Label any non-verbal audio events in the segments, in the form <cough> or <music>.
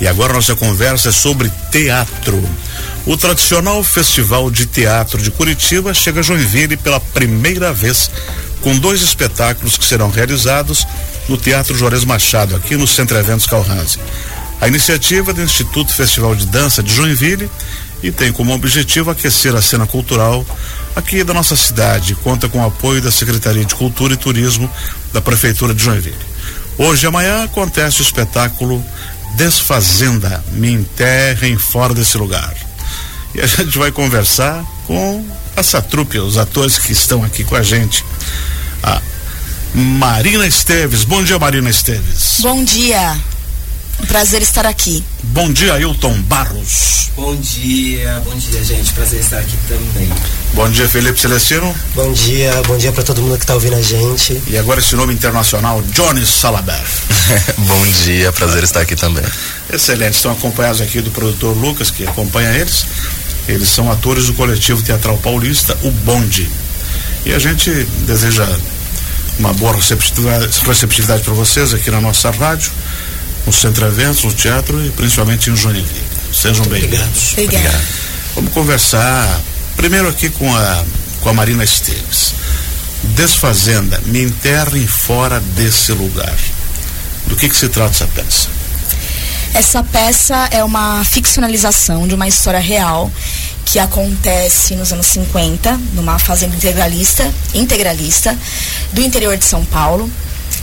E agora nossa conversa é sobre teatro. O tradicional Festival de Teatro de Curitiba chega a Joinville pela primeira vez, com dois espetáculos que serão realizados no Teatro Juarez Machado, aqui no Centro Eventos Calhanse. A iniciativa é do Instituto Festival de Dança de Joinville e tem como objetivo aquecer a cena cultural aqui da nossa cidade. Conta com o apoio da Secretaria de Cultura e Turismo da Prefeitura de Joinville. Hoje e amanhã acontece o espetáculo Desfazenda, me enterrem fora desse lugar. E a <laughs> gente vai conversar com essa trupe, os atores que estão aqui com a gente. A Marina Esteves. Bom dia, Marina Esteves. Bom dia. Prazer estar aqui. Bom dia, Ailton Barros. Bom dia, bom dia, gente. Prazer estar aqui também. Bom dia, Felipe Celestino. Bom dia, bom dia para todo mundo que está ouvindo a gente. E agora esse nome internacional, Johnny Salaber. <laughs> bom dia, prazer estar aqui também. Excelente. Estão acompanhados aqui do produtor Lucas, que acompanha eles. Eles são atores do coletivo teatral paulista, o Bonde. E a gente deseja uma boa receptividade, receptividade para vocês aqui na nossa rádio no Centro Eventos, no teatro e principalmente em Joinville. Sejam bem-vindos. Obrigada. Vamos conversar primeiro aqui com a, com a Marina Esteves. Desfazenda, me enterrem fora desse lugar. Do que, que se trata essa peça? Essa peça é uma ficcionalização de uma história real que acontece nos anos 50, numa fazenda integralista, integralista do interior de São Paulo,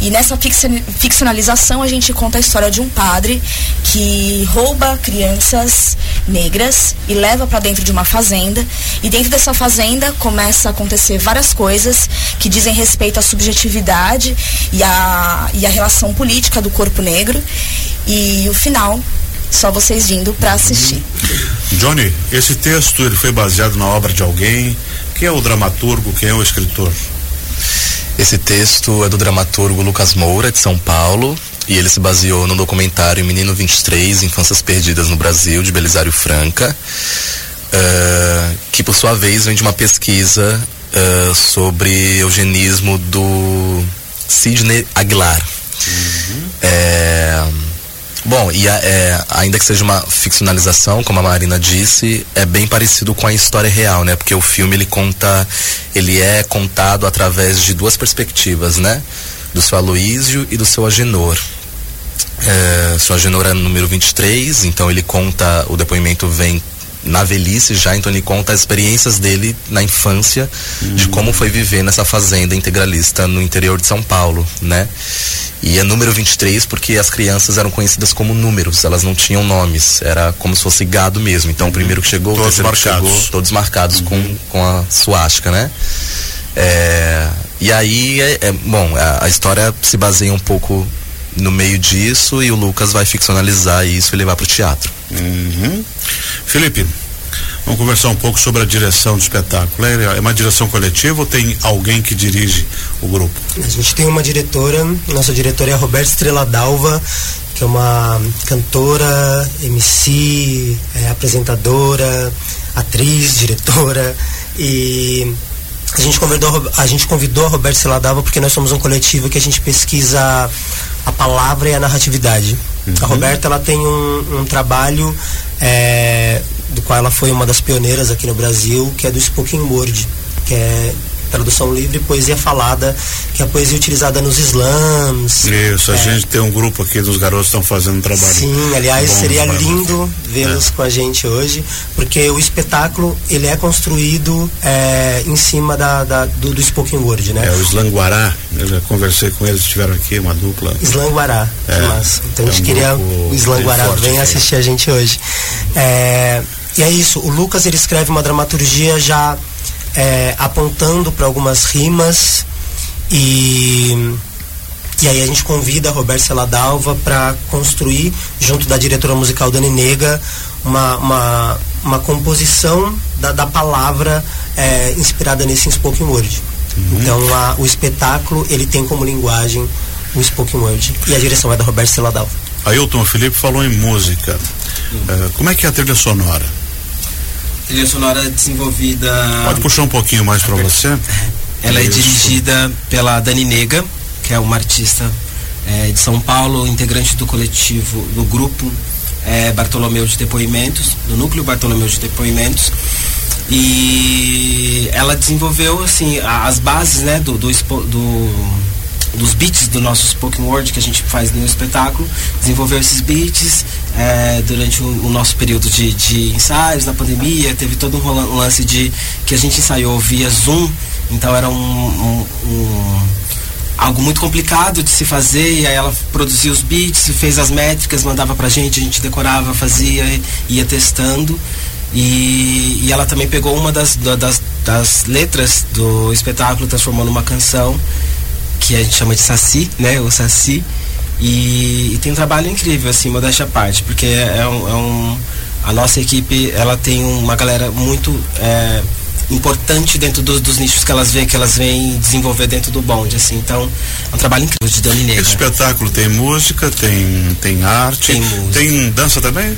e nessa ficcionalização a gente conta a história de um padre que rouba crianças negras e leva para dentro de uma fazenda. E dentro dessa fazenda começa a acontecer várias coisas que dizem respeito à subjetividade e à, e à relação política do corpo negro. E o final só vocês vindo para assistir. Johnny, esse texto ele foi baseado na obra de alguém? Quem é o dramaturgo? Quem é o escritor? Esse texto é do dramaturgo Lucas Moura, de São Paulo, e ele se baseou no documentário Menino 23, Infâncias Perdidas no Brasil, de Belisário Franca, uh, que por sua vez vem de uma pesquisa uh, sobre eugenismo do Sidney Aguilar. Uhum. É, Bom, e é, ainda que seja uma ficcionalização, como a Marina disse, é bem parecido com a história real, né? Porque o filme ele conta, ele é contado através de duas perspectivas, né? Do seu Aloísio e do seu Agenor. É, seu Agenor é número 23, então ele conta, o depoimento vem na velhice já, então ele conta as experiências dele na infância, uhum. de como foi viver nessa fazenda integralista no interior de São Paulo, né? E é número 23 porque as crianças eram conhecidas como números, elas não tinham nomes, era como se fosse gado mesmo. Então o primeiro que chegou, todos o terceiro marcados. chegou, todos marcados uhum. com, com a suástica, né? É, e aí, é, é bom, a, a, história se baseia um pouco no meio disso e o Lucas vai ficcionalizar isso e levar para o teatro. Uhum. Felipe, Vamos conversar um pouco sobre a direção do espetáculo. É, é uma direção coletiva ou tem alguém que dirige o grupo? A gente tem uma diretora, nossa diretora é a Roberta Estrela Dalva, que é uma cantora, MC, é, apresentadora, atriz, diretora e a gente convidou a gente convidou a Roberta Estrela Dalva porque nós somos um coletivo que a gente pesquisa a palavra e a narratividade. Uhum. A Roberta ela tem um, um trabalho é, do qual ela foi uma das pioneiras aqui no Brasil, que é do spoken word, que é tradução livre, poesia falada, que é a poesia utilizada nos slams. Isso, a é. gente tem um grupo aqui dos garotos que estão fazendo um trabalho. Sim, aliás, seria lindo vê-los é. com a gente hoje, porque o espetáculo ele é construído é, em cima da, da do, do, spoken word, né? É, o Slanguará, eu já conversei com eles, estiveram aqui, uma dupla. Slanguará, é, massa. Então a gente um queria o Slanguará vem assistir a gente hoje. É, e é isso, o Lucas ele escreve uma dramaturgia já é, apontando para algumas rimas e e aí a gente convida a Roberto Celadalva para construir, junto da diretora musical Dani Nega, uma, uma, uma composição da, da palavra é, inspirada nesse spoken word. Uhum. Então a, o espetáculo ele tem como linguagem o spoken word e a direção é da Roberto Celadalva. Ailton Felipe falou em música. Uhum. Uh, como é que é a trilha sonora? Trilha sonora desenvolvida. Pode puxar um pouquinho mais para você? Ela é Isso. dirigida pela Dani Nega, que é uma artista é, de São Paulo, integrante do coletivo, do grupo é, Bartolomeu de Depoimentos, no núcleo Bartolomeu de Depoimentos. E ela desenvolveu assim as bases né, do, do, do dos beats do nosso spoken word que a gente faz no espetáculo, desenvolveu esses beats é, durante o, o, nosso período de, de, ensaios na pandemia, teve todo um lance de que a gente ensaiou via Zoom, então era um, um, um algo muito complicado de se fazer e aí ela produzia os beats, fez as métricas, mandava pra gente, a gente decorava, fazia, ia testando. E, e ela também pegou uma das, das, das letras do espetáculo, transformou numa canção que a gente chama de Saci, né? O Saci. E, e tem um trabalho incrível, assim, modéstia à parte, porque é um, é um, a nossa equipe, ela tem uma galera muito é, importante dentro dos, dos, nichos que elas vêm, que elas vêm desenvolver dentro do bonde, assim. Então, é um trabalho incrível de Dani Negra. Esse espetáculo tem música, tem, tem arte, tem, tem dança também?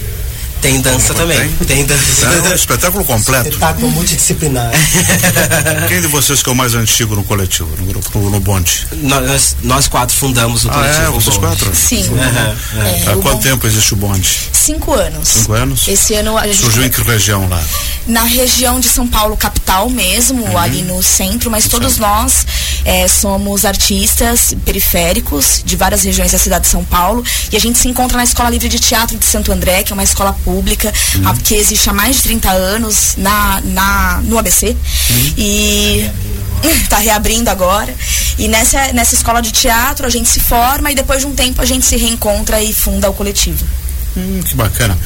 Tem dança também. Tem, tem dança. É um espetáculo completo. Espetáculo multidisciplinar. <laughs> Quem de vocês que é o mais antigo no coletivo, no grupo, no, no bonde? Nós, nós quatro fundamos o ah, coletivo. É, vocês bonde. quatro? Sim. Uhum. É, Há quanto tempo existe o bonde? Cinco anos. Cinco anos? Esse ano a gente. Surgiu em que região lá? Na região de São Paulo, capital mesmo, uhum. ali no centro, mas todos nós é, somos artistas periféricos de várias regiões da cidade de São Paulo e a gente se encontra na Escola Livre de Teatro de Santo André, que é uma escola pública. Uhum que existe há mais de 30 anos na, na, no ABC. Uhum. E está reabrindo agora. E nessa, nessa escola de teatro a gente se forma e depois de um tempo a gente se reencontra e funda o coletivo. Hum, que bacana.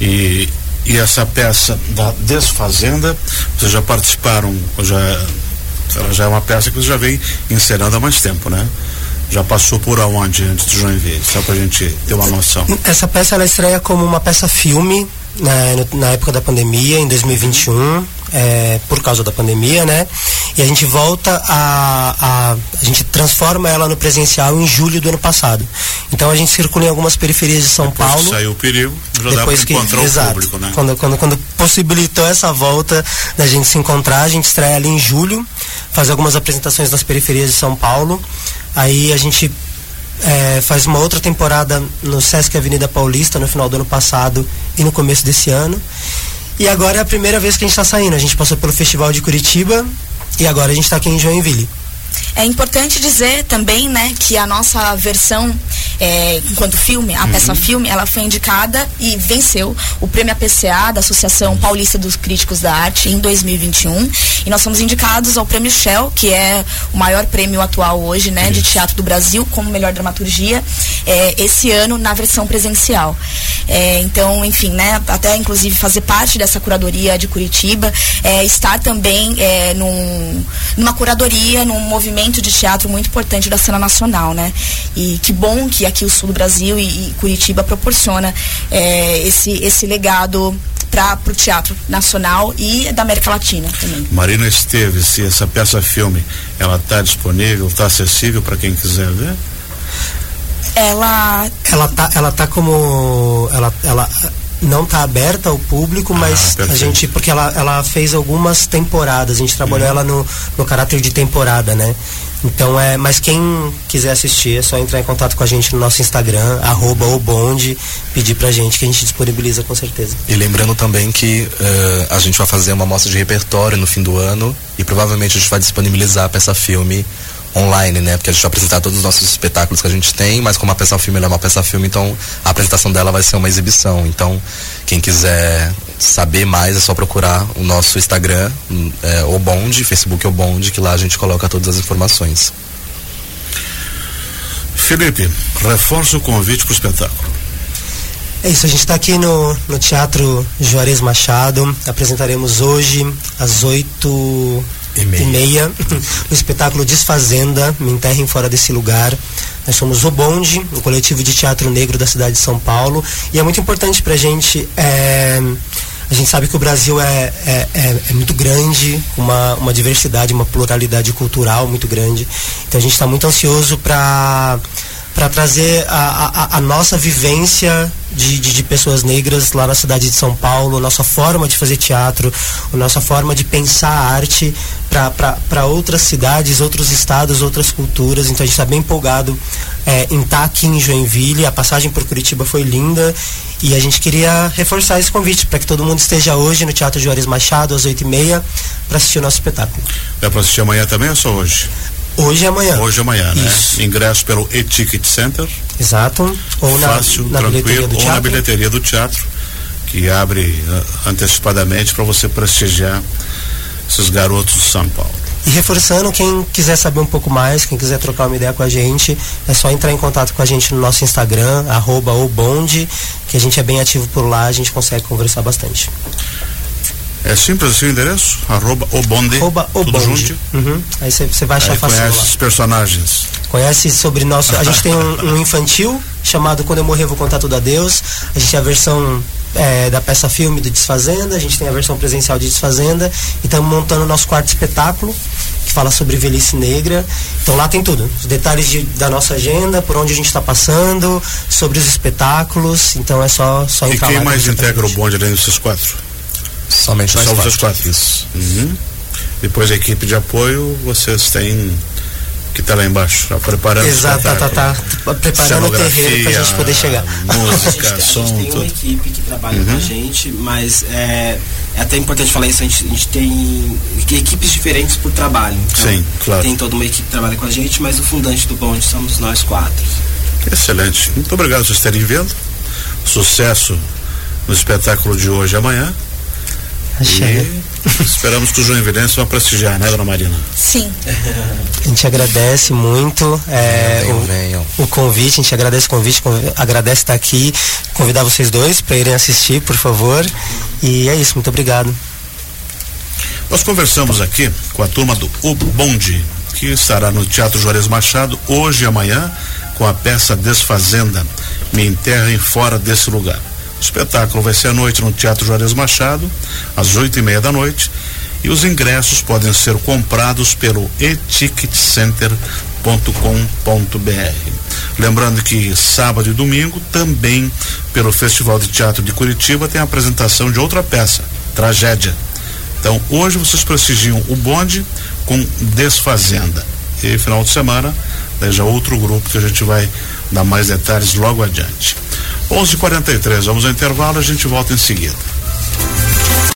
E, e essa peça da Desfazenda, vocês já participaram, já, ela já é uma peça que você já vem encerando há mais tempo, né? Já passou por aonde antes de Joinville? Só pra gente ter uma noção. Essa peça ela estreia como uma peça filme na, na época da pandemia, em 2021, é, por causa da pandemia, né? E a gente volta a, a. A gente transforma ela no presencial em julho do ano passado. Então a gente circula em algumas periferias de São depois Paulo. saiu o período, já depois dá para encontrar que, o exato, público, né? Quando, quando, quando possibilitou essa volta da gente se encontrar, a gente estreia ali em julho, faz algumas apresentações nas periferias de São Paulo. Aí a gente é, faz uma outra temporada no Sesc Avenida Paulista no final do ano passado e no começo desse ano. E agora é a primeira vez que a gente está saindo. A gente passou pelo Festival de Curitiba e agora a gente está aqui em Joinville. É importante dizer também, né, que a nossa versão, é, enquanto filme, a uhum. peça filme, ela foi indicada e venceu o prêmio APCA da Associação Paulista dos Críticos da Arte em 2021. E nós fomos indicados ao prêmio Shell, que é o maior prêmio atual hoje, né, de teatro do Brasil, como melhor dramaturgia, é, esse ano na versão presencial. É, então, enfim, né, até inclusive fazer parte dessa curadoria de Curitiba, é, estar também é, num, numa curadoria, num movimento movimento de teatro muito importante da cena nacional, né? E que bom que aqui o sul do Brasil e, e Curitiba proporciona é, esse, esse legado para o teatro nacional e da América Latina também. Marina Esteves, se essa peça filme, ela está disponível, está acessível para quem quiser ver? Ela ela tá ela tá como ela ela não está aberta ao público, mas ah, a gente porque ela, ela fez algumas temporadas, a gente trabalhou uhum. ela no, no caráter de temporada, né? Então é, mas quem quiser assistir é só entrar em contato com a gente no nosso Instagram, arroba o bonde, pedir pra gente que a gente disponibiliza com certeza. E lembrando também que uh, a gente vai fazer uma mostra de repertório no fim do ano e provavelmente a gente vai disponibilizar a peça filme online, né? Porque a gente vai apresentar todos os nossos espetáculos que a gente tem, mas como a peça filme é uma peça filme, então a apresentação dela vai ser uma exibição. Então, quem quiser saber mais é só procurar o nosso Instagram, é, o Bonde, Facebook o Bonde, que lá a gente coloca todas as informações. Felipe, reforça o convite para o espetáculo. É isso, a gente está aqui no, no Teatro Juarez Machado. Apresentaremos hoje às oito e meia. e meia <laughs> o espetáculo Desfazenda, Me Enterrem Fora Desse Lugar. Nós somos o Bonde, o coletivo de teatro negro da cidade de São Paulo. E é muito importante para a gente. É, a gente sabe que o Brasil é, é, é, é muito grande, uma, uma diversidade, uma pluralidade cultural muito grande. Então a gente está muito ansioso para para trazer a, a, a, nossa vivência de, de, de, pessoas negras lá na cidade de São Paulo, nossa forma de fazer teatro, nossa forma de pensar a arte para outras cidades, outros estados, outras culturas. Então a gente está bem empolgado é, em estar tá aqui em Joinville. A passagem por Curitiba foi linda e a gente queria reforçar esse convite para que todo mundo esteja hoje no Teatro Juarez Machado às 8h30 para assistir o nosso espetáculo. É para assistir amanhã também ou só hoje? Hoje e amanhã. Hoje e amanhã, né? Isso. Ingresso pelo e-ticket center. Exato. Ou Fácil, na, na tranquilo, ou na bilheteria do teatro, que abre uh, antecipadamente para você prestigiar esses garotos de São Paulo. E reforçando, quem quiser saber um pouco mais, quem quiser trocar uma ideia com a gente, é só entrar em contato com a gente no nosso Instagram, arroba obonde, que a gente é bem ativo por lá, a gente consegue conversar bastante. É simples assim o endereço? Arroba o bonde. Arroba o tudo bonde. Uhum. Aí você vai achar fácil. Conhece os personagens. Conhece sobre nosso. A gente tem um, <laughs> um, infantil chamado Quando Eu Morrer Vou Contar Tudo a Deus. A gente tem a versão é, da peça filme do Desfazenda, a gente tem a versão presencial de Desfazenda. E estamos montando o nosso quarto espetáculo, que fala sobre velhice negra. Então lá tem tudo. Os detalhes de, da nossa agenda, por onde a gente está passando, sobre os espetáculos. Então é só, só E quem mais integra o bonde além desses quatro? Somente nós Só quatro. quatro. Isso. Uhum. Depois a equipe de apoio, vocês têm que está lá embaixo, tá preparando Exato, tá, tá, tá, preparando o terreno para a gente poder chegar. Música, a gente, som, a gente tem tudo. uma equipe que trabalha uhum. com a gente, mas é, é, até importante falar isso, a gente, a gente tem equipes diferentes por trabalho. Então, Sim, claro. Tem toda uma equipe que trabalha com a gente, mas o fundante do bonde somos nós quatro. Excelente. Muito obrigado por vocês terem vindo. Sucesso no espetáculo de hoje e amanhã. E esperamos que o Joinvilense vá prestigiar, né, dona Marina? Sim. A gente agradece muito é, venham, o, venham. o, convite, a gente agradece o convite, agradece estar aqui, convidar vocês dois para irem assistir, por favor. E é isso, muito obrigado. Nós conversamos aqui com a turma do O Bonde, que estará no Teatro Juarez Machado hoje e amanhã com a peça Desfazenda. Me enterrem fora desse lugar. O espetáculo vai ser à noite no Teatro Juarez Machado, às oito e meia da noite, e os ingressos podem ser comprados pelo eticketcenter.com.br. Lembrando que sábado e domingo, também pelo Festival de Teatro de Curitiba, tem a apresentação de outra peça, Tragédia. Então, hoje vocês prestigiam o bonde com Desfazenda. E final de semana, já outro grupo que a gente vai dar mais detalhes logo adiante. 11:43 vamos ao intervalo, a gente volta em seguida.